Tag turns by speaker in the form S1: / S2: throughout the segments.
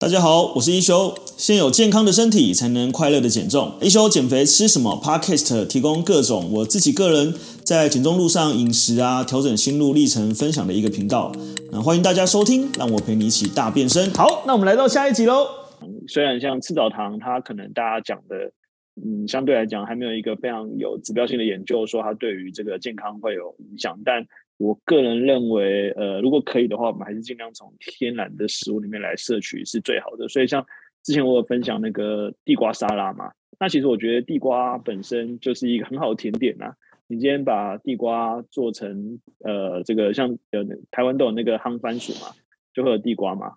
S1: 大家好，我是一休。先有健康的身体，才能快乐的减重。一休减肥吃什么？Podcast 提供各种我自己个人在减重路上饮食啊，调整心路历程分享的一个频道。那欢迎大家收听，让我陪你一起大变身。好，那我们来到下一集喽。
S2: 虽然像赤藻糖，它可能大家讲的，嗯，相对来讲还没有一个非常有指标性的研究说它对于这个健康会有影响，但我个人认为，呃，如果可以的话，我们还是尽量从天然的食物里面来摄取是最好的。所以，像之前我有分享那个地瓜沙拉嘛，那其实我觉得地瓜本身就是一个很好的甜点呐。你今天把地瓜做成，呃，这个像呃台湾都有那个夯番薯嘛，就会有地瓜嘛，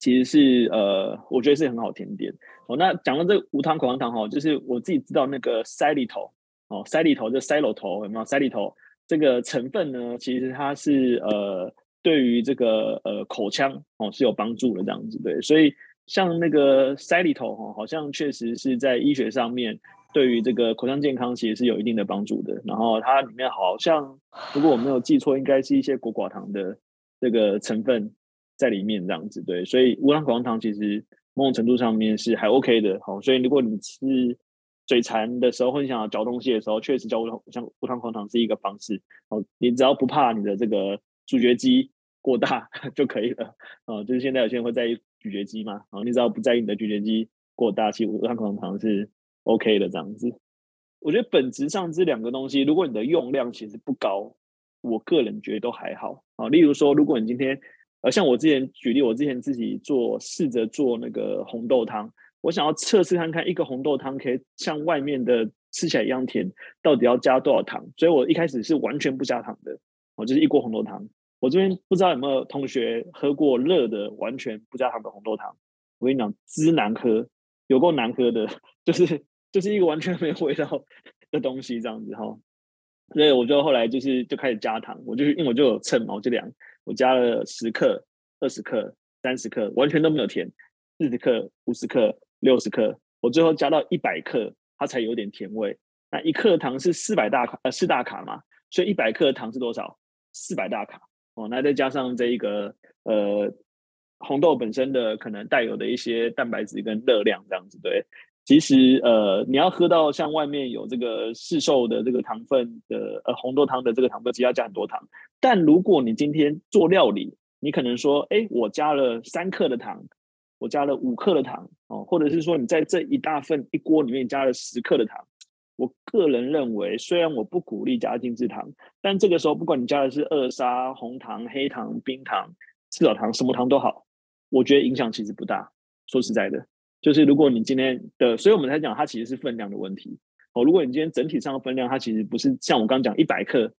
S2: 其实是呃，我觉得是很好甜点。哦，那讲到这个无糖口香糖哈，就是我自己知道那个塞里头哦，塞里头就塞罗头有没有塞里头？这个成分呢，其实它是呃，对于这个呃口腔哦是有帮助的这样子对，所以像那个塞里头哈，好像确实是在医学上面对于这个口腔健康其实是有一定的帮助的。然后它里面好像如果我没有记错，应该是一些果寡糖的这个成分在里面这样子对，所以无糖口香糖其实某种程度上面是还 OK 的。好，所以如果你吃。嘴馋的时候，或者想要嚼东西的时候，确实嚼无糖像无糖口糖是一个方式。哦，你只要不怕你的这个咀嚼肌过大 就可以了。哦，就是现在有些人会在意咀嚼肌嘛。哦，你只要不在意你的咀嚼肌过大，其实无糖口糖是 OK 的这样子。我觉得本质上这两个东西，如果你的用量其实不高，我个人觉得都还好。啊，例如说，如果你今天呃，像我之前举例，我之前自己做试着做那个红豆汤。我想要测试看看，一个红豆汤可以像外面的吃起来一样甜，到底要加多少糖？所以我一开始是完全不加糖的，我就是一锅红豆汤。我这边不知道有没有同学喝过热的完全不加糖的红豆汤？我跟你讲，之难喝，有够难喝的，就是就是一个完全没有味道的东西这样子哈。所以我就后来就是就开始加糖，我就因为我就有秤嘛，我就量，我加了十克、二十克、三十克，完全都没有甜，四十克、五十克。六十克，我最后加到一百克，它才有点甜味。那一克糖是四百大卡，呃，四大卡嘛，所以一百克糖是多少？四百大卡哦。那再加上这一个呃红豆本身的可能带有的一些蛋白质跟热量，这样子对。其实呃，你要喝到像外面有这个市售的这个糖分的呃红豆汤的这个糖分，其实要加很多糖。但如果你今天做料理，你可能说，哎，我加了三克的糖。我加了五克的糖哦，或者是说你在这一大份一锅里面加了十克的糖，我个人认为，虽然我不鼓励加精制糖，但这个时候不管你加的是二砂、红糖、黑糖、冰糖、赤枣糖，什么糖都好，我觉得影响其实不大。说实在的，就是如果你今天的，所以我们才讲它其实是分量的问题哦。如果你今天整体上的分量，它其实不是像我刚刚讲一百克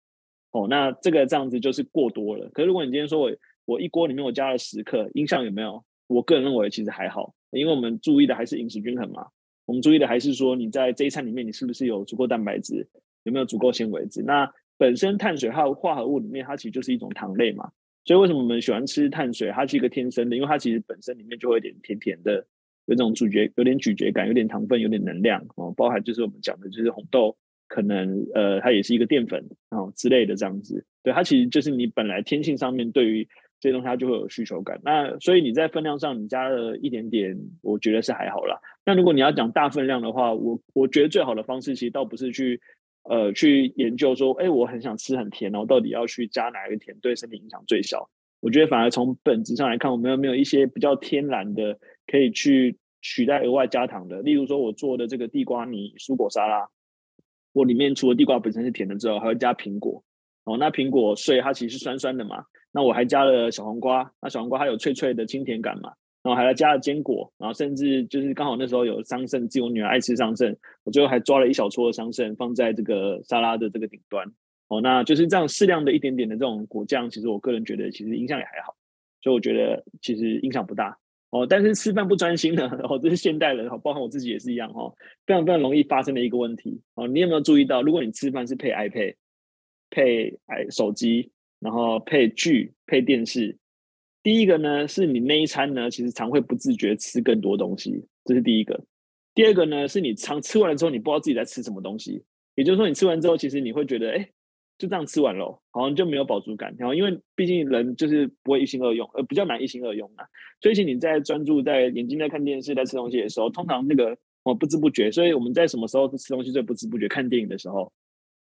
S2: 哦，那这个这样子就是过多了。可是如果你今天说我我一锅里面我加了十克，影响有没有？我个人认为其实还好，因为我们注意的还是饮食均衡嘛。我们注意的还是说你在这一餐里面你是不是有足够蛋白质，有没有足够纤维质。那本身碳水还有化合物里面它其实就是一种糖类嘛。所以为什么我们喜欢吃碳水？它是一个天生的，因为它其实本身里面就会有点甜甜的，有这种咀嚼，有点咀嚼感，有点糖分，有点能量哦。包含就是我们讲的就是红豆，可能呃它也是一个淀粉哦之类的这样子。对，它其实就是你本来天性上面对于。这些东西它就会有需求感，那所以你在分量上你加了一点点，我觉得是还好啦。那如果你要讲大分量的话，我我觉得最好的方式其实倒不是去呃去研究说，哎，我很想吃很甜，然后到底要去加哪一个甜对身体影响最小？我觉得反而从本质上来看，我们有没有一些比较天然的可以去取代额外加糖的？例如说，我做的这个地瓜泥蔬果沙拉，我里面除了地瓜本身是甜的之后，还会加苹果哦。那苹果碎它其实是酸酸的嘛。那我还加了小黄瓜，那小黄瓜它有脆脆的清甜感嘛，然后还加了坚果，然后甚至就是刚好那时候有桑葚，自己我女儿爱吃桑葚，我最后还抓了一小撮的桑葚放在这个沙拉的这个顶端，哦，那就是这样适量的一点点的这种果酱，其实我个人觉得其实影响也还好，所以我觉得其实影响不大，哦，但是吃饭不专心呢，哦，这是现代人，包含我自己也是一样，哈，非常非常容易发生的一个问题，哦，你有没有注意到，如果你吃饭是配 iPad，配 i 手机？然后配剧配电视，第一个呢是你那一餐呢，其实常会不自觉吃更多东西，这是第一个。第二个呢是你常吃完了之后，你不知道自己在吃什么东西，也就是说你吃完之后，其实你会觉得，哎，就这样吃完了，好像就没有饱足感。然后因为毕竟人就是不会一心二用，呃，比较难一心二用啊。所以其实你在专注在眼睛在看电视、在吃东西的时候，通常那个我不知不觉。所以我们在什么时候吃东西最不知不觉？看电影的时候，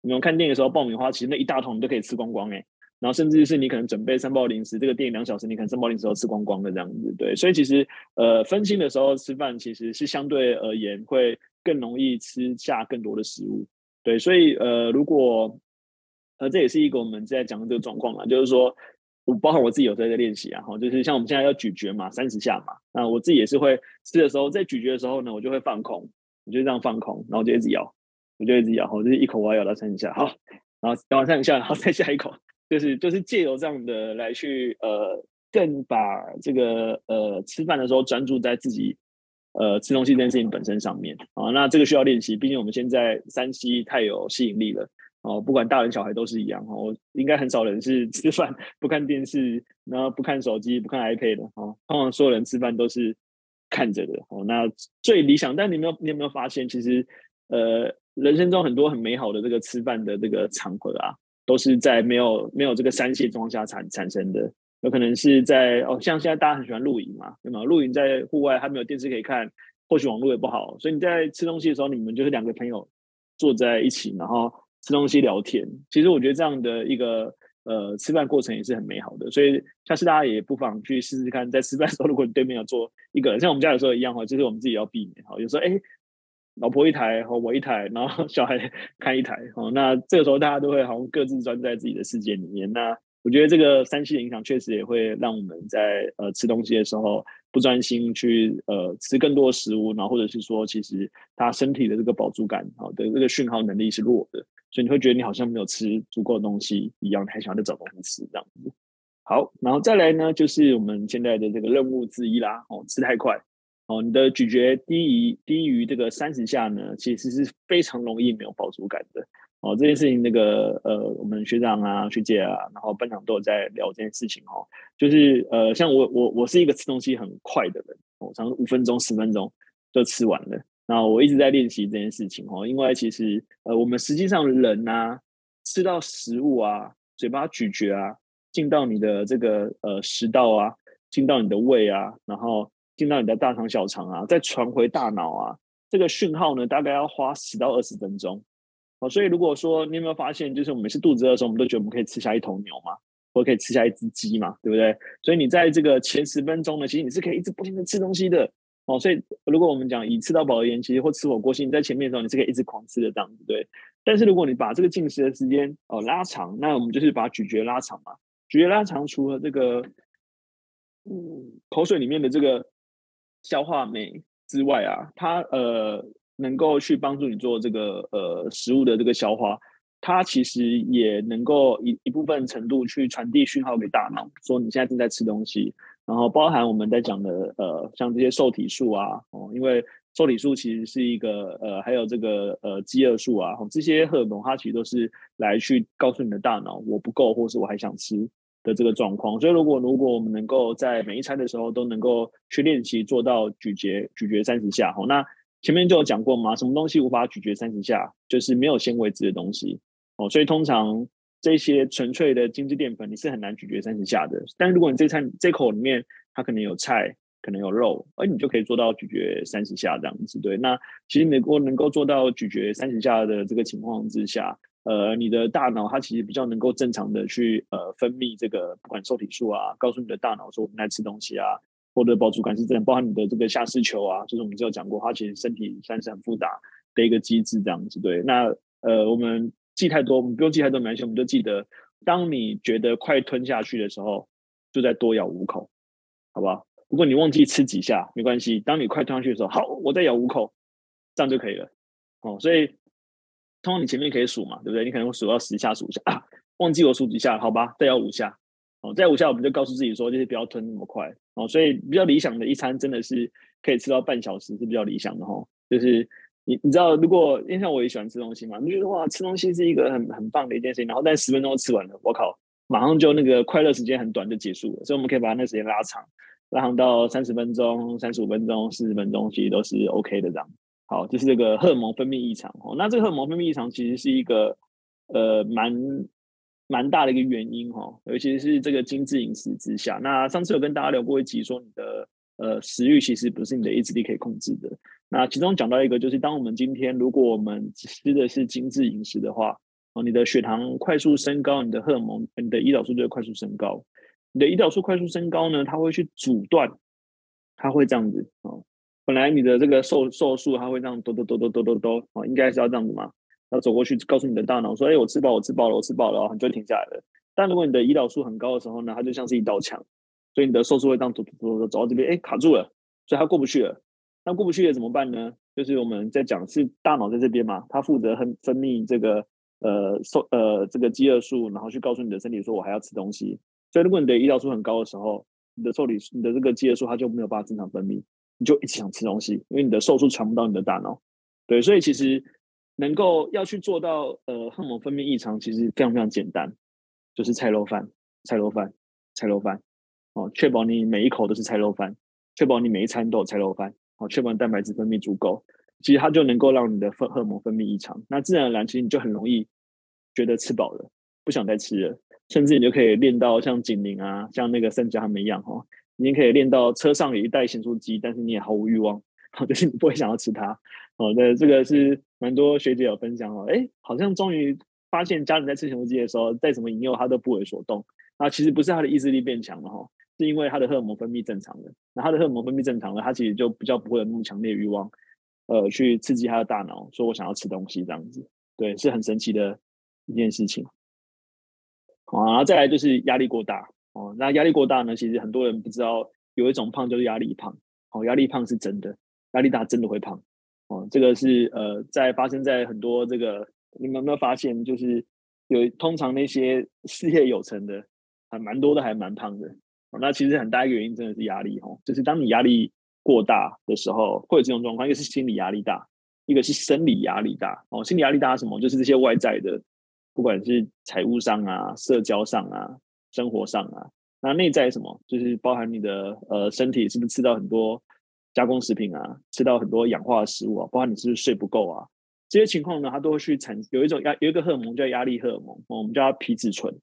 S2: 你们看电影的时候，爆米花其实那一大桶你都可以吃光光哎。然后甚至是你可能准备三包零食，这个电影两小时，你可能三包零食都吃光光的这样子。对，所以其实呃分心的时候吃饭，其实是相对而言会更容易吃下更多的食物。对，所以呃如果呃，这也是一个我们在讲的这个状况嘛，就是说，我包括我自己有在在练习啊，哈，就是像我们现在要咀嚼嘛，三十下嘛，那我自己也是会吃的时候，在咀嚼的时候呢，我就会放空，我就这样放空，然后就一直咬，我就一直咬，我就是一口我要咬到三十下，好，然后咬完三十下，然后再下一口，就是就是借由这样的来去呃，更把这个呃吃饭的时候专注在自己呃吃东西这件事情本身上面啊，那这个需要练习，毕竟我们现在 3C 太有吸引力了。哦，不管大人小孩都是一样哈。我应该很少人是 吃饭不看电视，然后不看手机、不看 iPad 的哈。通常所有人吃饭都是看着的哦。那最理想，但你没有你有没有发现，其实呃，人生中很多很美好的这个吃饭的这个场合啊，都是在没有没有这个 3C 状况下产产生的。有可能是在哦，像现在大家很喜欢露营嘛，对吗？露营在户外还没有电视可以看，或许网络也不好，所以你在吃东西的时候，你们就是两个朋友坐在一起，然后。吃东西聊天，其实我觉得这样的一个呃吃饭过程也是很美好的，所以下次大家也不妨去试试看，在吃饭的时候，如果你对面有坐一个，像我们家有时候一样哈，就是我们自己要避免哈，有时候哎，老婆一台和我一台，然后 小孩看一台哦，那这个时候大家都会好像各自专在自己的世界里面，那我觉得这个 3C 的影响确实也会让我们在呃吃东西的时候。不专心去呃吃更多的食物，然后或者是说，其实他身体的这个饱足感好的这个讯号能力是弱的，所以你会觉得你好像没有吃足够的东西一样，还想要再找东西吃这样子。好，然后再来呢，就是我们现在的这个任务之一啦，哦，吃太快哦，你的咀嚼低于低于这个三十下呢，其实是非常容易没有饱足感的。哦，这件事情那个呃，我们学长啊、学姐啊，然后班长都有在聊这件事情哦。就是呃，像我我我是一个吃东西很快的人，我常常五分钟、十分钟就吃完了。然后我一直在练习这件事情哦，因为其实呃，我们实际上人啊，吃到食物啊，嘴巴咀嚼啊，进到你的这个呃食道啊，进到你的胃啊，然后进到你的大肠、小肠啊，再传回大脑啊，这个讯号呢，大概要花十到二十分钟哦。所以如果说你有没有发现，就是我们每次肚子饿的时候，我们都觉得我们可以吃下一头牛嘛，或可以吃下一只鸡嘛，对不对？所以你在这个前十分钟呢，其实你是可以一直不停的吃东西的哦。所以如果我们讲以吃到饱而言，其实或吃火锅，其实你在前面的时候你是可以一直狂吃的这样子，对。但是如果你把这个进食的时间哦拉长，那我们就是把咀嚼拉长嘛。咀嚼拉长，除了这个嗯口水里面的这个消化酶之外啊，它呃。能够去帮助你做这个呃食物的这个消化，它其实也能够一一部分程度去传递讯号给大脑，说你现在正在吃东西。然后包含我们在讲的呃像这些受体素啊，哦，因为受体素其实是一个呃还有这个呃饥饿素啊，这些荷尔蒙它其实都是来去告诉你的大脑我不够，或是我还想吃的这个状况。所以如果如果我们能够在每一餐的时候都能够去练习做到咀嚼咀嚼三十下，好那。前面就有讲过嘛，什么东西无法咀嚼三十下，就是没有纤维质的东西哦。所以通常这些纯粹的精致淀粉，你是很难咀嚼三十下的。但如果你这餐这口里面它可能有菜，可能有肉，而你就可以做到咀嚼三十下这样子。对，那其实你如果能够做到咀嚼三十下的这个情况之下，呃，你的大脑它其实比较能够正常的去呃分泌这个不管受体素啊，告诉你的大脑说我们在吃东西啊。或者饱足感是这样，包含你的这个下视丘啊，就是我们之前讲过，它其实身体算是很复杂的一个机制，这样子对。那呃，我们记太多，我们不用记太多没关系，我们就记得，当你觉得快吞下去的时候，就再多咬五口，好不好？如果你忘记吃几下，没关系，当你快吞下去的时候，好，我再咬五口，这样就可以了。哦，所以通常你前面可以数嘛，对不对？你可能会数到十下，数一下啊，忘记我数几下，好吧，再要五下。哦，再五下我们就告诉自己说，就是不要吞那么快哦。所以比较理想的一餐真的是可以吃到半小时是比较理想的哈。就是你你知道，如果因为像我也喜欢吃东西嘛，你觉得哇，吃东西是一个很很棒的一件事情。然后但十分钟吃完了，我靠，马上就那个快乐时间很短就结束了。所以我们可以把那时间拉长，拉长到三十分钟、三十五分钟、四十分钟，其实都是 OK 的这样。好，就是这个荷尔蒙分泌异常哦。那这个荷尔蒙分泌异常其实是一个呃蛮。蛮大的一个原因哈，尤其是这个精致饮食之下。那上次有跟大家聊过一集，说你的呃食欲其实不是你的意志力可以控制的。那其中讲到一个，就是当我们今天如果我们吃的是精致饮食的话，哦，你的血糖快速升高，你的荷尔蒙、你的胰岛素就会快速升高。你的胰岛素快速升高呢，它会去阻断，它会这样子哦。本来你的这个瘦瘦素，它会这样抖抖抖抖抖抖抖，哦，应该是要这样子嘛。要走过去告诉你的大脑说：“哎，我吃饱，我吃饱了，我吃饱了，然后你就停下来了。”但如果你的胰岛素很高的时候呢，它就像是一道墙，所以你的瘦素会这样走走走走走到这边，哎，卡住了，所以它过不去了。那过不去了怎么办呢？就是我们在讲是大脑在这边嘛，它负责分分泌这个呃瘦呃这个饥饿素，然后去告诉你的身体说：“我还要吃东西。”所以如果你的胰岛素很高的时候，你的瘦体你的这个饥饿素它就没有办法正常分泌，你就一直想吃东西，因为你的瘦素传不到你的大脑。对，所以其实。能够要去做到呃荷尔蒙分泌异常，其实非常非常简单，就是菜肉饭、菜肉饭、菜肉饭，哦，确保你每一口都是菜肉饭，确保你每一餐都有菜肉饭，哦，确保蛋白质分泌足够，其实它就能够让你的荷荷尔蒙分泌异常，那自然而然其实你就很容易觉得吃饱了，不想再吃了，甚至你就可以练到像景宁啊，像那个盛家他们一样哈，你可以练到车上有一袋咸酥鸡，但是你也毫无欲望，好，就是你不会想要吃它。哦，对，这个是蛮多学姐有分享哦。哎，好像终于发现家人在吃咸酥鸡的时候，再怎么引诱他都不为所动。那其实不是他的意志力变强了哈，是因为他的荷尔蒙分泌正常了。那他的荷尔蒙分泌正常了，他其实就比较不会有那么强烈欲望，呃，去刺激他的大脑，说我想要吃东西这样子。对，是很神奇的一件事情。好，然后再来就是压力过大哦。那压力过大呢，其实很多人不知道有一种胖就是压力胖。哦，压力胖是真的，压力大真的会胖。哦，这个是呃，在发生在很多这个，你们有没有发现，就是有通常那些事业有成的，还蛮多的，还蛮胖的。哦，那其实很大一个原因真的是压力哦，就是当你压力过大的时候，会有这种状况，一个是心理压力大，一个是生理压力大。哦，心理压力大什么？就是这些外在的，不管是财务上啊、社交上啊、生活上啊。那内在什么？就是包含你的呃身体是不是吃到很多。加工食品啊，吃到很多氧化的食物啊，包括你是不是睡不够啊，这些情况呢，它都会去产有一种压，有一个荷尔蒙叫压力荷尔蒙，我们叫它皮质醇。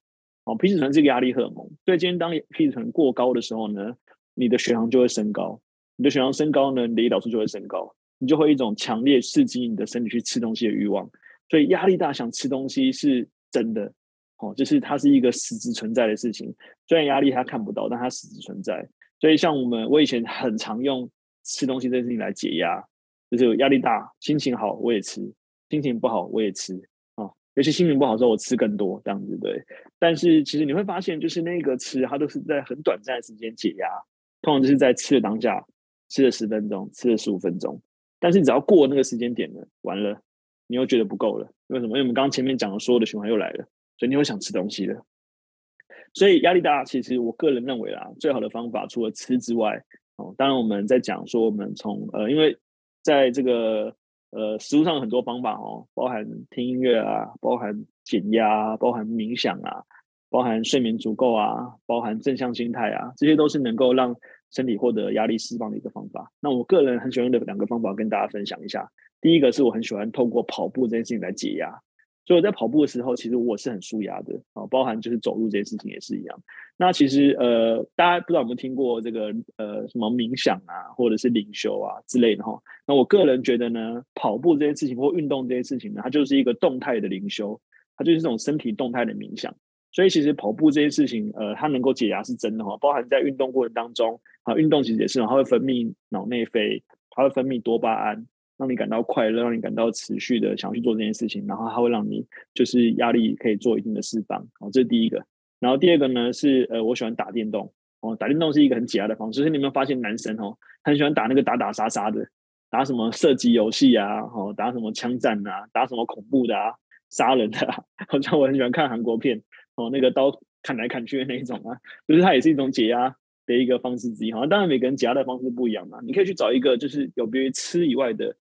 S2: 哦，皮质醇是一个压力荷尔蒙，所以今天当皮质醇过高的时候呢，你的血糖就会升高，你的血糖升高呢，你的胰岛素就会升高，你就会一种强烈刺激你的身体去吃东西的欲望。所以压力大想吃东西是真的，哦，就是它是一个实质存在的事情。虽然压力它看不到，但它实质存在。所以像我们，我以前很常用。吃东西这件事情来解压，就是压力大，心情好我也吃，心情不好我也吃啊。尤其心情不好的时候，我吃更多这样子对。但是其实你会发现，就是那个吃，它都是在很短暂的时间解压，通常就是在吃的当下，吃了十分钟，吃了十五分钟。但是只要过那个时间点了，完了，你又觉得不够了。为什么？因为我们刚刚前面讲的所有的循环又来了，所以你会想吃东西的。所以压力大，其实我个人认为啦，最好的方法除了吃之外。哦当然，我们在讲说，我们从呃，因为在这个呃，食物上很多方法哦，包含听音乐啊，包含减压，包含冥想啊，包含睡眠足够啊，包含正向心态啊，这些都是能够让身体获得压力释放的一个方法。那我个人很喜欢的两个方法，跟大家分享一下。第一个是我很喜欢透过跑步这件事情来解压。所以我在跑步的时候，其实我是很舒压的啊，包含就是走路这件事情也是一样。那其实呃，大家不知道有没有听过这个呃什么冥想啊，或者是灵修啊之类的哈。那我个人觉得呢，跑步这件事情或运动这件事情呢，它就是一个动态的灵修，它就是这种身体动态的冥想。所以其实跑步这件事情，呃，它能够解压是真的哈。包含在运动过程当中啊，运动其实也是，它会分泌脑内啡，它会分泌多巴胺。让你感到快乐，让你感到持续的想去做这件事情，然后它会让你就是压力可以做一定的释放，哦，这是第一个。然后第二个呢是呃，我喜欢打电动，哦，打电动是一个很解压的方式。就是你有没有发现男生哦，很喜欢打那个打打杀杀的，打什么射击游戏啊，哦，打什么枪战啊，打什么恐怖的啊，杀人的啊，好像我很喜欢看韩国片，哦，那个刀砍来砍去的那一种啊，就是它也是一种解压的一个方式之一。好像当然每个人解压的方式不一样嘛，你可以去找一个就是有别于吃以外的。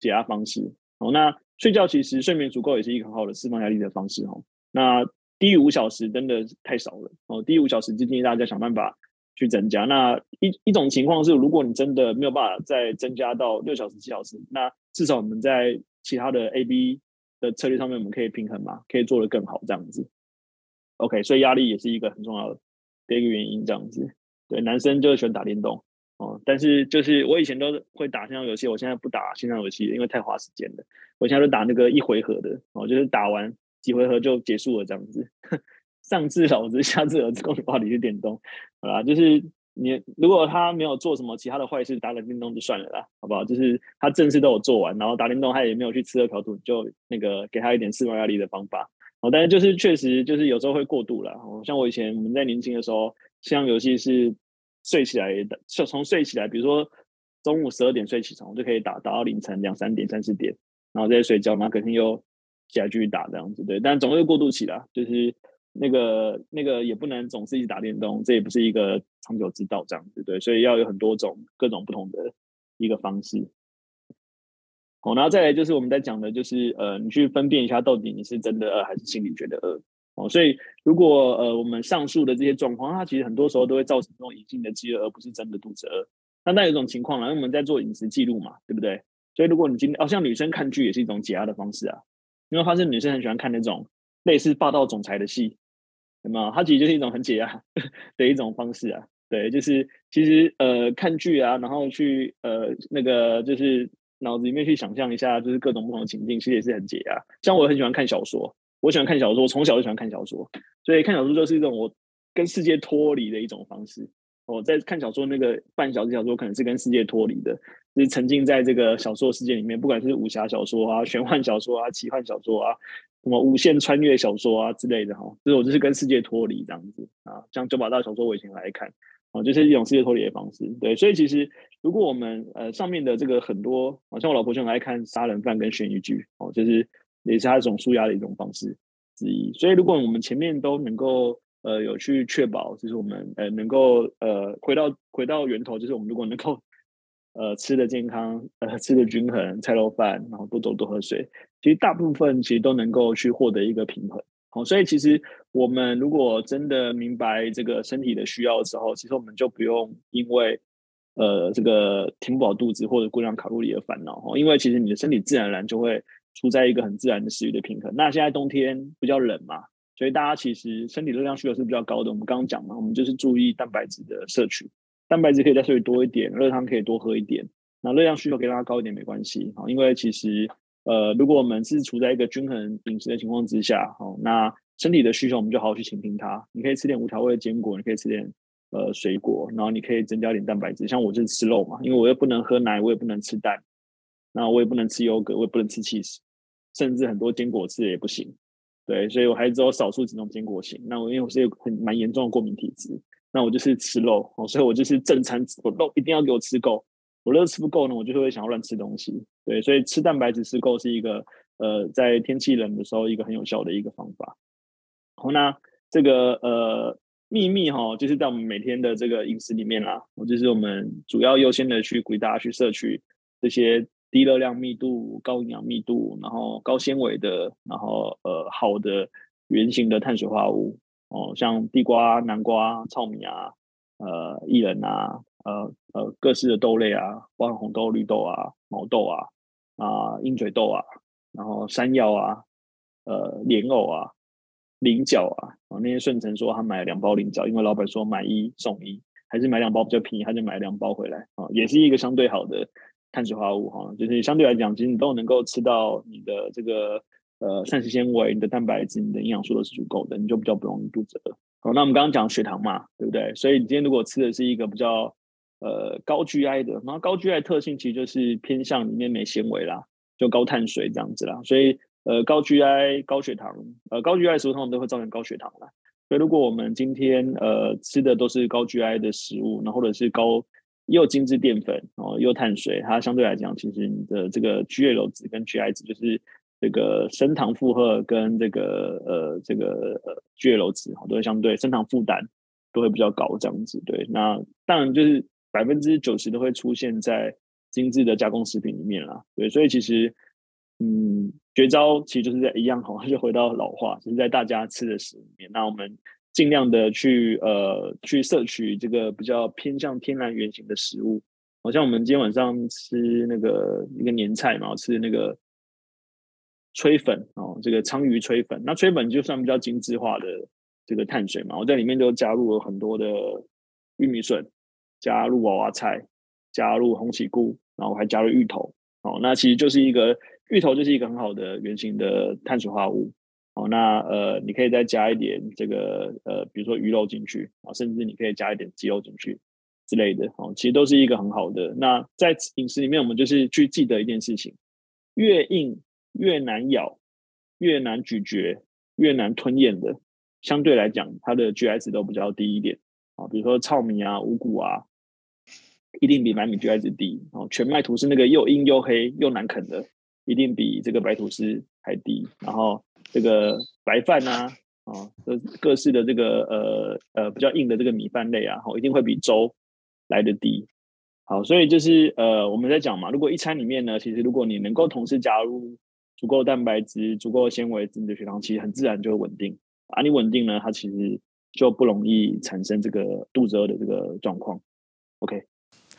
S2: 解压方式哦，那睡觉其实睡眠足够也是一个很好的释放压力的方式哦。那低于五小时真的太少了哦，低于五小时就建议大家想办法去增加。那一一种情况是，如果你真的没有办法再增加到六小时、七小时，那至少我们在其他的 A、B 的策略上面，我们可以平衡嘛，可以做得更好这样子。OK，所以压力也是一个很重要的一个原因，这样子。对，男生就是喜欢打电动哦，但是就是我以前都会打线上游戏，我现在不打线上游戏，因为太花时间了。我现在都打那个一回合的哦，就是打完几回合就结束了这样子。上至老子，下至儿子，恭喜发你去电动，好啦，就是你如果他没有做什么其他的坏事，打个电动就算了啦，好不好？就是他正事都有做完，然后打电动他也没有去吃喝嫖赌，就那个给他一点释放压力的方法。哦，但是就是确实就是有时候会过度了。哦，像我以前我们在年轻的时候，线上游戏是睡起来的，就从睡起来，比如说中午十二点睡起床，就可以打打到凌晨两三点、三四点，然后再睡觉，然后隔天又起来继续打这样子。对，但总会过渡期啦，就是那个那个也不能总是一直打电动，这也不是一个长久之道这样子。对，所以要有很多种各种不同的一个方式。好，然后再来就是我们在讲的，就是呃，你去分辨一下到底你是真的饿还是心里觉得饿。哦，所以如果呃我们上述的这些状况，它其实很多时候都会造成这种隐性的饥饿，而不是真的肚子饿。那那有一种情况呢，因为我们在做饮食记录嘛，对不对？所以如果你今天哦，像女生看剧也是一种解压的方式啊，因为发现女生很喜欢看那种类似霸道总裁的戏，有没有？它其实就是一种很解压的一种方式啊。对，就是其实呃看剧啊，然后去呃那个就是。脑子里面去想象一下，就是各种不同的情境，其实也是很解压。像我很喜欢看小说，我喜欢看小说，我从小就喜欢看小说，所以看小说就是一种我跟世界脱离的一种方式。我在看小说那个半小时小说，可能是跟世界脱离的，就是沉浸在这个小说世界里面，不管是武侠小说啊、玄幻小说啊、奇幻小说啊、什么无限穿越小说啊之类的哈，就是我就是跟世界脱离这样子啊。像九把刀小说，我以前来看。哦，就是一种世界脱离的方式，对，所以其实如果我们呃上面的这个很多，好像我老婆就很爱看杀人犯跟悬疑剧，哦，就是也是他一种舒压的一种方式之一。所以如果我们前面都能够呃有去确保，就是我们呃能够呃回到回到源头，就是我们如果能够呃吃的健康，呃吃的均衡，菜肉饭，然后多走多喝水，其实大部分其实都能够去获得一个平衡。好，所以其实我们如果真的明白这个身体的需要的时候，其实我们就不用因为呃这个填不饱肚子或者过量卡路里而烦恼哈，因为其实你的身体自然而然就会处在一个很自然的食欲的平衡。那现在冬天比较冷嘛，所以大家其实身体热量需求是比较高的。我们刚刚讲嘛，我们就是注意蛋白质的摄取，蛋白质可以再摄取多一点，热汤可以多喝一点，那热量需求可以让它高一点没关系啊，因为其实。呃，如果我们是处在一个均衡饮食的情况之下，好，那身体的需求我们就好好去倾听它。你可以吃点无调味的坚果，你可以吃点呃水果，然后你可以增加点蛋白质。像我就是吃肉嘛，因为我又不能喝奶，我也不能吃蛋，那我也不能吃优格，我也不能吃 cheese，甚至很多坚果吃也不行。对，所以我还只有少数几种坚果型。那我因为我是有很蛮严重的过敏体质，那我就是吃肉，所以我就是正餐，我肉一定要给我吃够。我肉吃不够呢，我就会想要乱吃东西。对，所以吃蛋白质吃够是一个呃，在天气冷的时候一个很有效的一个方法。好，那这个呃秘密哈，就是在我们每天的这个饮食里面啦，我就是我们主要优先的去鼓励大家去摄取这些低热量密度、高营养密度，然后高纤维的，然后呃好的圆形的碳水化合物哦，像地瓜、南瓜、糙米啊，呃薏仁啊。呃呃，各式的豆类啊，包括红豆、绿豆啊、毛豆啊、啊鹰嘴豆啊，然后山药啊、呃莲藕啊、菱角啊，啊那天顺成说他买了两包菱角，因为老板说买一送一，还是买两包比较便宜，他就买两包回来啊，也是一个相对好的碳水化合物哈，就是相对来讲，其实你都能够吃到你的这个呃膳食纤维、你的蛋白质、你的营养素都是足够的，你就比较不容易肚子饿。好，那我们刚刚讲血糖嘛，对不对？所以你今天如果吃的是一个比较呃，高 GI 的，然后高 GI 特性其实就是偏向里面没纤维啦，就高碳水这样子啦。所以呃，高 GI 高血糖，呃，高 GI 的食物通常都会造成高血糖啦。所以如果我们今天呃吃的都是高 GI 的食物，那或者是高又精致淀粉，然后又碳水，它相对来讲，其实你的这个 GL 值跟 GI 值，就是这个升糖负荷跟这个呃这个呃 GL 值，都会相对升糖负担都会比较高这样子。对，那当然就是。百分之九十都会出现在精致的加工食品里面啦，对，所以其实，嗯，绝招其实就是在一样哈，就回到老话，就是在大家吃的食物里面，那我们尽量的去呃去摄取这个比较偏向天然原型的食物，好像我们今天晚上吃那个一个年菜嘛，吃那个炊粉哦，这个鲳鱼炊粉，那炊粉就算比较精致化的这个碳水嘛，我在里面就加入了很多的玉米笋，加入娃娃菜，加入红喜菇，然后还加入芋头。哦，那其实就是一个芋头，就是一个很好的原型的碳水化合物。哦，那呃，你可以再加一点这个呃，比如说鱼肉进去啊，甚至你可以加一点鸡肉进去之类的。哦，其实都是一个很好的。那在饮食里面，我们就是去记得一件事情：越硬、越难咬、越难咀嚼、越难吞咽的，相对来讲，它的 GI 值都比较低一点。啊，比如说糙米啊、五谷啊。一定比白米 GI 值低哦，全麦吐司那个又硬又黑又难啃的，一定比这个白吐司还低。然后这个白饭啊，啊，各各式的这个呃呃比较硬的这个米饭类啊，一定会比粥来得低。好，所以就是呃我们在讲嘛，如果一餐里面呢，其实如果你能够同时加入足够蛋白质、足够纤维，你的血糖其实很自然就会稳定。啊，你稳定呢，它其实就不容易产生这个肚子饿的这个状况。OK。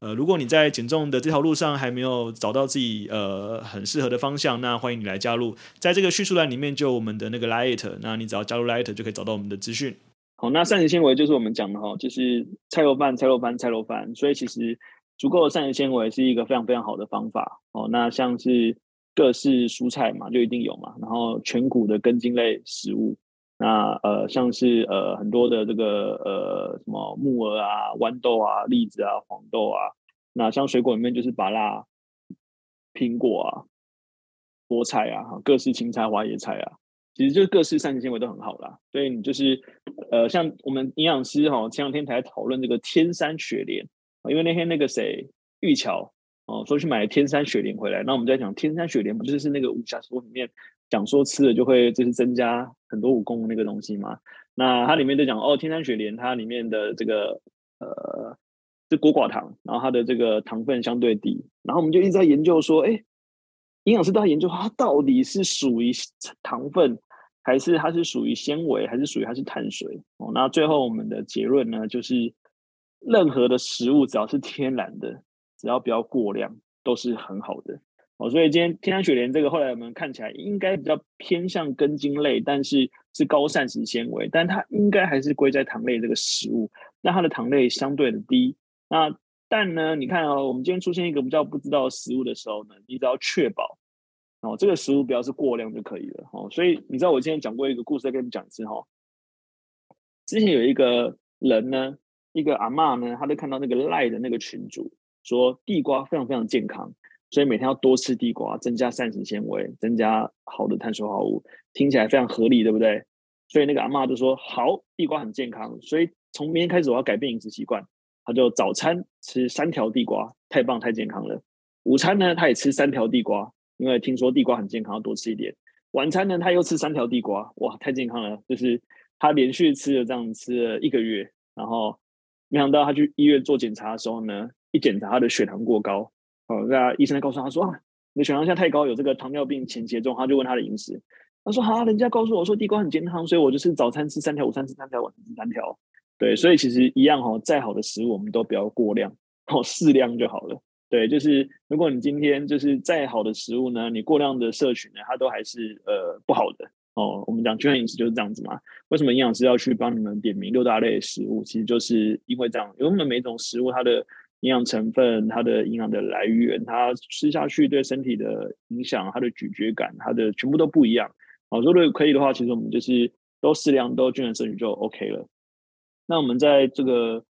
S1: 呃，如果你在减重的这条路上还没有找到自己呃很适合的方向，那欢迎你来加入，在这个叙述栏里面就有我们的那个 Light，那你只要加入 Light 就可以找到我们的资讯。
S2: 好，那膳食纤维就是我们讲的哈，就是菜肉饭、菜肉饭、菜肉饭，所以其实足够的膳食纤维是一个非常非常好的方法哦。那像是各式蔬菜嘛，就一定有嘛，然后全谷的根茎类食物。那呃，像是呃很多的这个呃什么木耳啊、豌豆啊、栗子啊、黄豆啊，那像水果里面就是芭乐、苹果啊、菠菜啊、各式青菜、花椰菜啊，其实就是各式膳食纤维都很好啦。所以你就是呃像我们营养师哈，前两天才讨论这个天山雪莲，因为那天那个谁玉桥哦说去买天山雪莲回来，那我们在讲天山雪莲不就是那个武侠书里面。讲说吃了就会就是增加很多武功的那个东西吗，那它里面就讲哦，天山雪莲它里面的这个呃是果寡糖，然后它的这个糖分相对低，然后我们就一直在研究说，哎，营养师都在研究它到底是属于糖分，还是它是属于纤维，还是属于它是碳水哦。那最后我们的结论呢，就是任何的食物只要是天然的，只要不要过量，都是很好的。哦，所以今天天山雪莲这个后来我们看起来应该比较偏向根茎类，但是是高膳食纤维，但它应该还是归在糖类这个食物。那它的糖类相对的低。那但呢，你看哦，我们今天出现一个比较不知道食物的时候呢，你只要确保哦，这个食物不要是过量就可以了。哦，所以你知道我今天讲过一个故事，再跟你讲一次哈。之前有一个人呢，一个阿嬷呢，她就看到那个赖的那个群主说地瓜非常非常健康。所以每天要多吃地瓜，增加膳食纤维，增加好的碳水化合物，听起来非常合理，对不对？所以那个阿嬷就说：“好，地瓜很健康，所以从明天开始我要改变饮食习惯。”他就早餐吃三条地瓜，太棒太健康了。午餐呢，他也吃三条地瓜，因为听说地瓜很健康，要多吃一点。晚餐呢，他又吃三条地瓜，哇，太健康了！就是他连续吃了这样吃了一个月，然后没想到他去医院做检查的时候呢，一检查他的血糖过高。哦，那医生告诉他说啊，你的血糖现在太高，有这个糖尿病前期中。他就问他的饮食，他说好，人家告诉我说地瓜很健康，所以我就是早餐吃三条，午餐吃三条，晚餐吃三条。对，所以其实一样哈，再好的食物我们都不要过量，哦，适量就好了。对，就是如果你今天就是再好的食物呢，你过量的摄取呢，它都还是呃不好的哦。我们讲均衡饮食就是这样子嘛。为什么营养师要去帮你们点名六大类食物？其实就是因为这样，因为我们每种食物它的。营养成分，它的营养的来源，它吃下去对身体的影响，它的咀嚼感，它的全部都不一样。好，如果可以的话，其实我们就是都适量，都均衡摄取就 OK 了。那我们在这个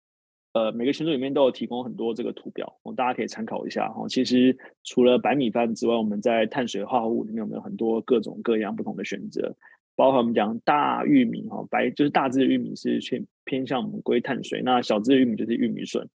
S2: 呃每个群组里面都有提供很多这个图表，大家可以参考一下。哈，其实除了白米饭之外，我们在碳水化合物里面有没有很多各种各样不同的选择？包括我们讲大玉米哈，白就是大只的玉米是偏偏向我们归碳水，那小只的玉米就是玉米笋。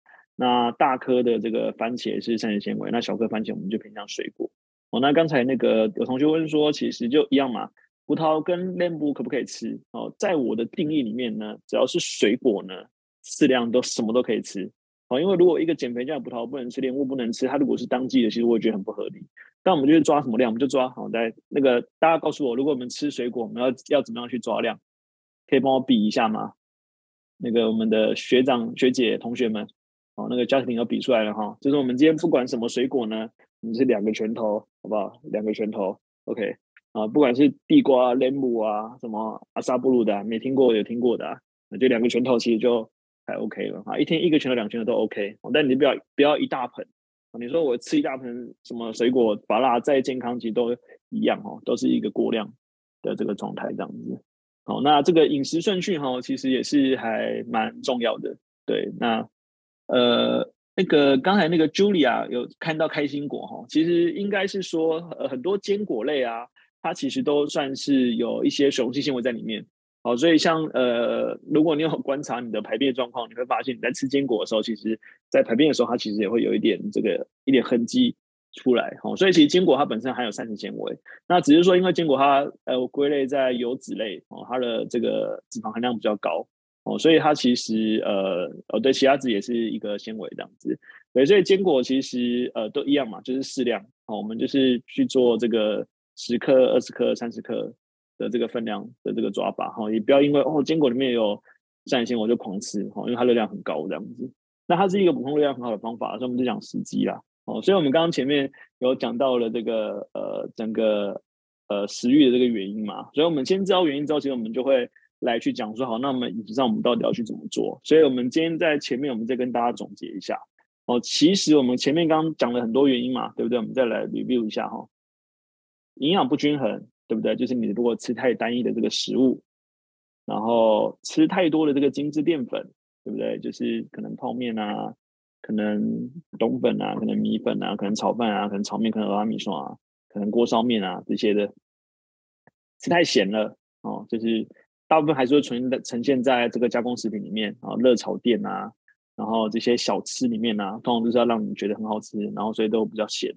S2: 那大颗的这个番茄是膳食纤维，那小颗番茄我们就偏向水果。哦，那刚才那个有同学问说，其实就一样嘛，葡萄跟莲雾可不可以吃？哦，在我的定义里面呢，只要是水果呢，适量都什么都可以吃。哦，因为如果一个减肥这样葡萄不能吃，莲雾不能吃，它如果是当季的，其实我也觉得很不合理。但我们就是抓什么量，我们就抓。好，在那个大家告诉我，如果我们吃水果，我们要要怎么样去抓量？可以帮我比一下吗？那个我们的学长学姐同学们，那个 Justin 要比出来了哈。就是我们今天不管什么水果呢，我们是两个拳头，好不好？两个拳头，OK。啊，不管是地瓜、莲雾啊，什么阿萨布鲁的，没听过有听过的，啊，那就两个拳头其实就还 OK 了啊。一天一个拳头、两拳头都 OK，但你不要不要一大盆。你说我吃一大盆什么水果，把它再健康，其实都一样哦，都是一个过量的这个状态这样子。好，那这个饮食顺序哈，其实也是还蛮重要的。对，那呃，那个刚才那个 Julia 有看到开心果哈，其实应该是说呃很多坚果类啊。它其实都算是有一些雄性纤维在里面，好，所以像呃，如果你有观察你的排便状况，你会发现你在吃坚果的时候，其实在排便的时候，它其实也会有一点这个一点痕迹出来，好，所以其实坚果它本身含有膳食纤维，那只是说因为坚果它呃归类在油脂类哦，它的这个脂肪含量比较高哦，所以它其实呃哦对，其他脂也是一个纤维这样子，对，所以坚果其实呃都一样嘛，就是适量，好，我们就是去做这个。十克、二十克、三十克的这个分量的这个抓法哈，也不要因为哦坚果里面有膳食纤维就狂吃哈，因为它热量很高这样子。那它是一个补充热量很好的方法，所以我们就讲时机啦。哦，所以我们刚刚前面有讲到了这个呃整个呃食欲的这个原因嘛，所以我们先知道原因之后，其实我们就会来去讲说好，那我们饮食上我们到底要去怎么做？所以我们今天在前面我们再跟大家总结一下哦。其实我们前面刚刚讲了很多原因嘛，对不对？我们再来 review 一下哈。营养不均衡，对不对？就是你如果吃太单一的这个食物，然后吃太多的这个精致淀粉，对不对？就是可能泡面啊，可能冬粉啊，可能米粉啊，可能炒饭啊，可能炒面，可能蚵仔面线啊，可能锅烧面啊这些的，吃太咸了哦，就是大部分还是会存在呈现在这个加工食品里面啊，热炒店啊，然后这些小吃里面啊，通常都是要让你觉得很好吃，然后所以都比较咸，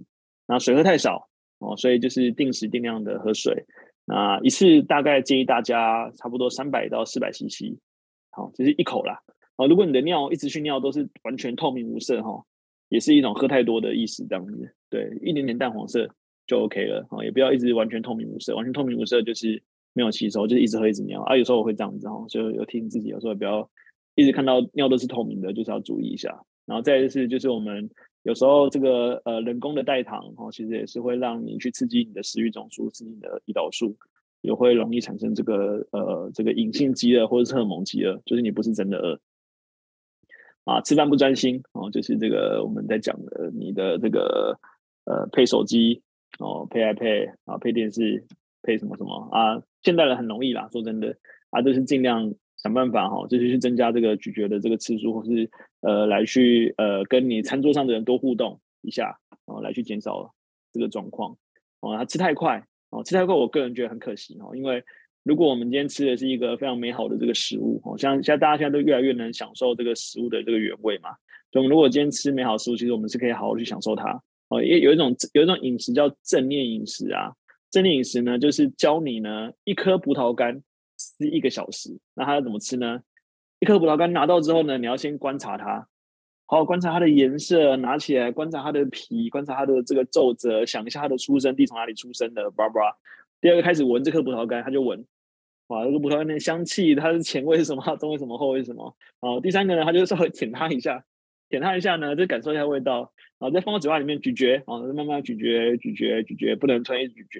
S2: 然后水喝太少。哦，所以就是定时定量的喝水，那一次大概建议大家差不多三百到四百 CC，好，就是一口啦。啊，如果你的尿一直去尿都是完全透明无色哈，也是一种喝太多的意思，这样子。对，一点点淡黄色就 OK 了，啊，也不要一直完全透明无色，完全透明无色就是没有吸收，就是一直喝一直尿啊。有时候我会这样子哈，就有提醒自己，有时候也不要一直看到尿都是透明的，就是要注意一下。然后再一次就是我们。有时候这个呃人工的代糖哦，其实也是会让你去刺激你的食欲总数，刺激你的胰岛素，也会容易产生这个呃这个隐性饥饿或者是荷尔蒙饥饿，就是你不是真的饿啊，吃饭不专心哦，就是这个我们在讲的你的这个呃配手机哦，配 iPad 啊，配电视，配什么什么啊，现代人很容易啦，说真的啊，就是尽量。想办法哈，就是去增加这个咀嚼的这个次数，或是呃来去呃跟你餐桌上的人多互动一下，然哦，来去减少这个状况。哦，他吃太快哦，吃太快，我个人觉得很可惜哦，因为如果我们今天吃的是一个非常美好的这个食物哦，像现在大家现在都越来越能享受这个食物的这个原味嘛，所以我们如果今天吃美好食物，其实我们是可以好好去享受它哦。也有一种有一种饮食叫正念饮食啊，正念饮食呢，就是教你呢一颗葡萄干。吃一个小时，那它要怎么吃呢？一颗葡萄干拿到之后呢，你要先观察它，好好观察它的颜色，拿起来观察它的皮，观察它的这个皱褶，想一下它的出生地从哪里出生的，叭叭。第二个开始闻这颗葡萄干，他就闻，哇，这个葡萄干的香气，它的前味是什么？中味什么？后味什么？好，第三个呢，他就稍微舔它一下，舔它一下呢，就感受一下味道，然后再放到嘴巴里面咀嚼，啊，慢慢咀嚼，咀嚼，咀嚼，不能吞一咀嚼。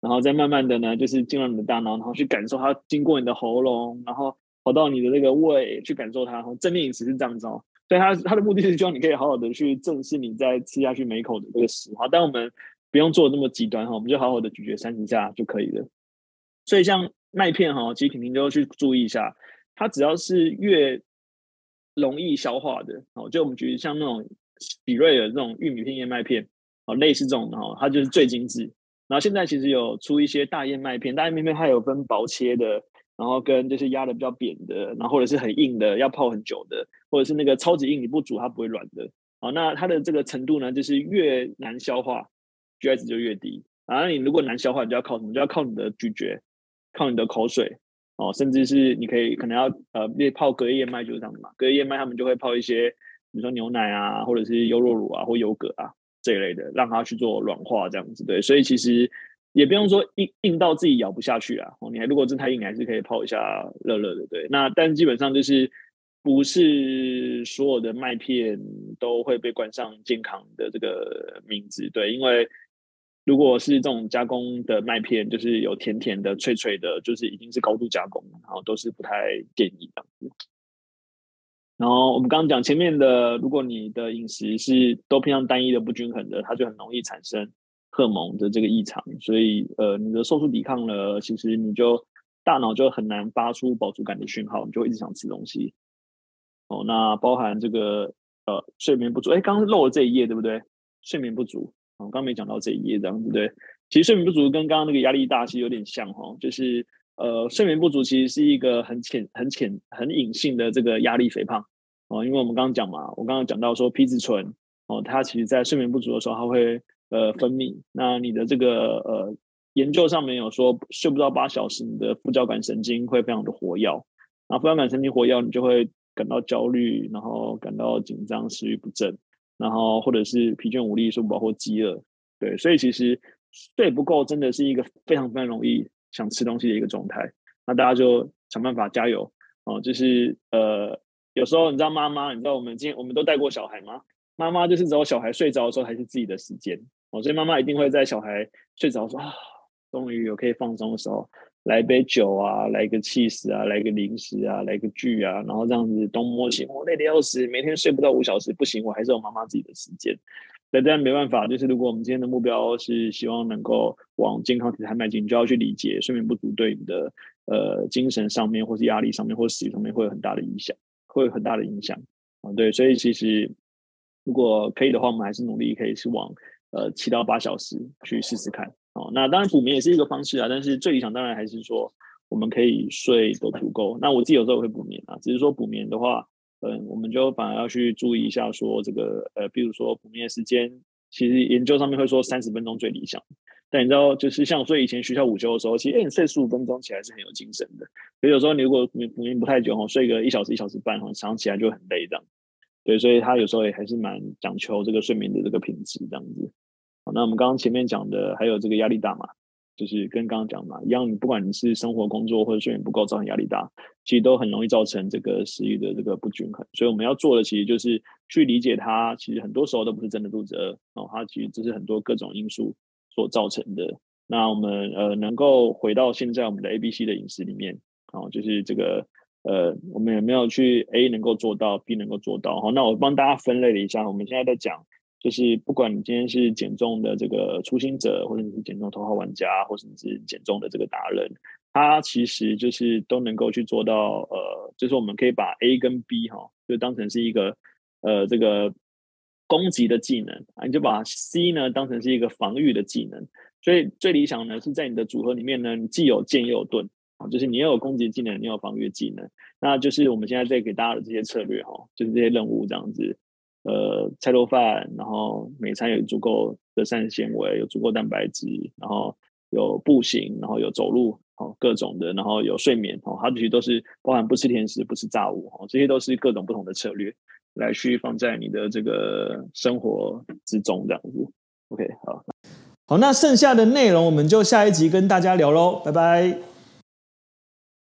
S2: 然后再慢慢的呢，就是进入你的大脑，然后去感受它经过你的喉咙，然后跑到你的那个胃去感受它。然后正念饮食是这样子哦，所以它它的目的是希望你可以好好的去正视你在吃下去每一口的这个食物。但我们不用做那么极端哈，我们就好好的咀嚼三十下就可以了。所以像麦片哈，其实婷婷都要去注意一下，它只要是越容易消化的哦，就我们觉得像那种比瑞尔这种玉米片燕麦片哦，类似这种的哈，它就是最精致。然后现在其实有出一些大燕麦片，大燕麦片它有分薄切的，然后跟就是压的比较扁的，然后或者是很硬的，要泡很久的，或者是那个超级硬，你不煮它不会软的。哦，那它的这个程度呢，就是越难消化，GI 值就越低。啊，那你如果难消化，你就要靠什么？就要靠你的咀嚼，靠你的口水哦，甚至是你可以可能要呃，泡隔夜燕麦就是这样的嘛，隔夜燕麦他们就会泡一些，比如说牛奶啊，或者是优酪乳啊，或优格啊这一类的，让它去做软化这样子，对，所以其实也不用说硬硬到自己咬不下去啊，哦，你还如果真太硬，还是可以泡一下热热的，对，那但基本上就是。不是所有的麦片都会被冠上健康的这个名字，对，因为如果是这种加工的麦片，就是有甜甜的、脆脆的，就是已经是高度加工，然后都是不太建议这样子。然后我们刚刚讲前面的，如果你的饮食是都偏向单一的、不均衡的，它就很容易产生荷尔蒙的这个异常，所以呃，你的瘦素抵抗了，其实你就大脑就很难发出饱足感的讯号，你就会一直想吃东西。哦，那包含这个呃睡眠不足，哎，刚刚漏了这一页对不对？睡眠不足，我、刚没讲到这一页，这样对不对？其实睡眠不足跟刚刚那个压力大其实有点像哈、就是呃睡眠不足其实是一个很浅、很浅、很隐性的这个压力肥胖哦，因为我们刚刚讲嘛，我刚刚讲到说皮质醇哦，它其实在睡眠不足的时候它会呃分泌，那你的这个呃研究上面有说睡不到八小时，你的副交感神经会非常的活跃，那副交感神经活跃，你就会。感到焦虑，然后感到紧张、食欲不振，然后或者是疲倦无力、睡不饱或饥饿，对，所以其实睡不够真的是一个非常非常容易想吃东西的一个状态。那大家就想办法加油哦，就是呃，有时候你知道妈妈，你知道我们今天我们都带过小孩吗？妈妈就是只有小孩睡着的时候才是自己的时间哦，所以妈妈一定会在小孩睡着说啊，终于有可以放松的时候。来一杯酒啊，来个起司啊，来个零食啊，来个剧啊，然后这样子东摸西摸，累得要死，每天睡不到五小时，不行，我还是有妈妈自己的时间。但这样没办法，就是如果我们今天的目标是希望能够往健康体态迈进，你就要去理解睡眠不足对你的呃精神上面，或是压力上面，或是食欲上面会有很大的影响，会有很大的影响啊。对，所以其实如果可以的话，我们还是努力可以是往呃七到八小时去试试看。哦，那当然补眠也是一个方式啊，但是最理想当然还是说我们可以睡得足够。那我自己有时候会补眠啊，只是说补眠的话，嗯，我们就反而要去注意一下，说这个呃，比如说补眠时间，其实研究上面会说三十分钟最理想。但你知道，就是像我说以前学校午休的时候，其实哎，你睡十五分钟起来是很有精神的。所以有时候你如果补眠不太久，睡个一小时一小时半，早上起来就很累这样。对，所以他有时候也还是蛮讲求这个睡眠的这个品质这样子。那我们刚刚前面讲的还有这个压力大嘛，就是跟刚刚讲嘛一样，不管你是生活、工作或者睡眠不够造成压力大，其实都很容易造成这个食欲的这个不均衡。所以我们要做的其实就是去理解它，其实很多时候都不是真的肚子饿哦，它其实只是很多各种因素所造成的。那我们呃能够回到现在我们的 A、B、C 的饮食里面，哦，就是这个呃我们有没有去 A 能够做到，B 能够做到？好，那我帮大家分类了一下，我们现在在讲。就是不管你今天是减重的这个初心者，或者你是减重头号玩家，或者你是减重的这个达人，他其实就是都能够去做到。呃，就是我们可以把 A 跟 B 哈，就当成是一个呃这个攻击的技能啊，你就把 C 呢当成是一个防御的技能。所以最理想呢是在你的组合里面呢，你既有剑又有盾啊，就是你又有攻击技能，你有防御技能。那就是我们现在在给大家的这些策略哈，就是这些任务这样子。呃，菜肉饭，然后每餐有足够的膳食纤维，有足够蛋白质，然后有步行，然后有走路，哦，各种的，然后有睡眠，哦，它其实都是包含不吃甜食，不吃炸物，哦，这些都是各种不同的策略来去放在你的这个生活之中，这样子。OK，好，好，那剩下的内容我们就下一集跟大家聊喽，拜拜。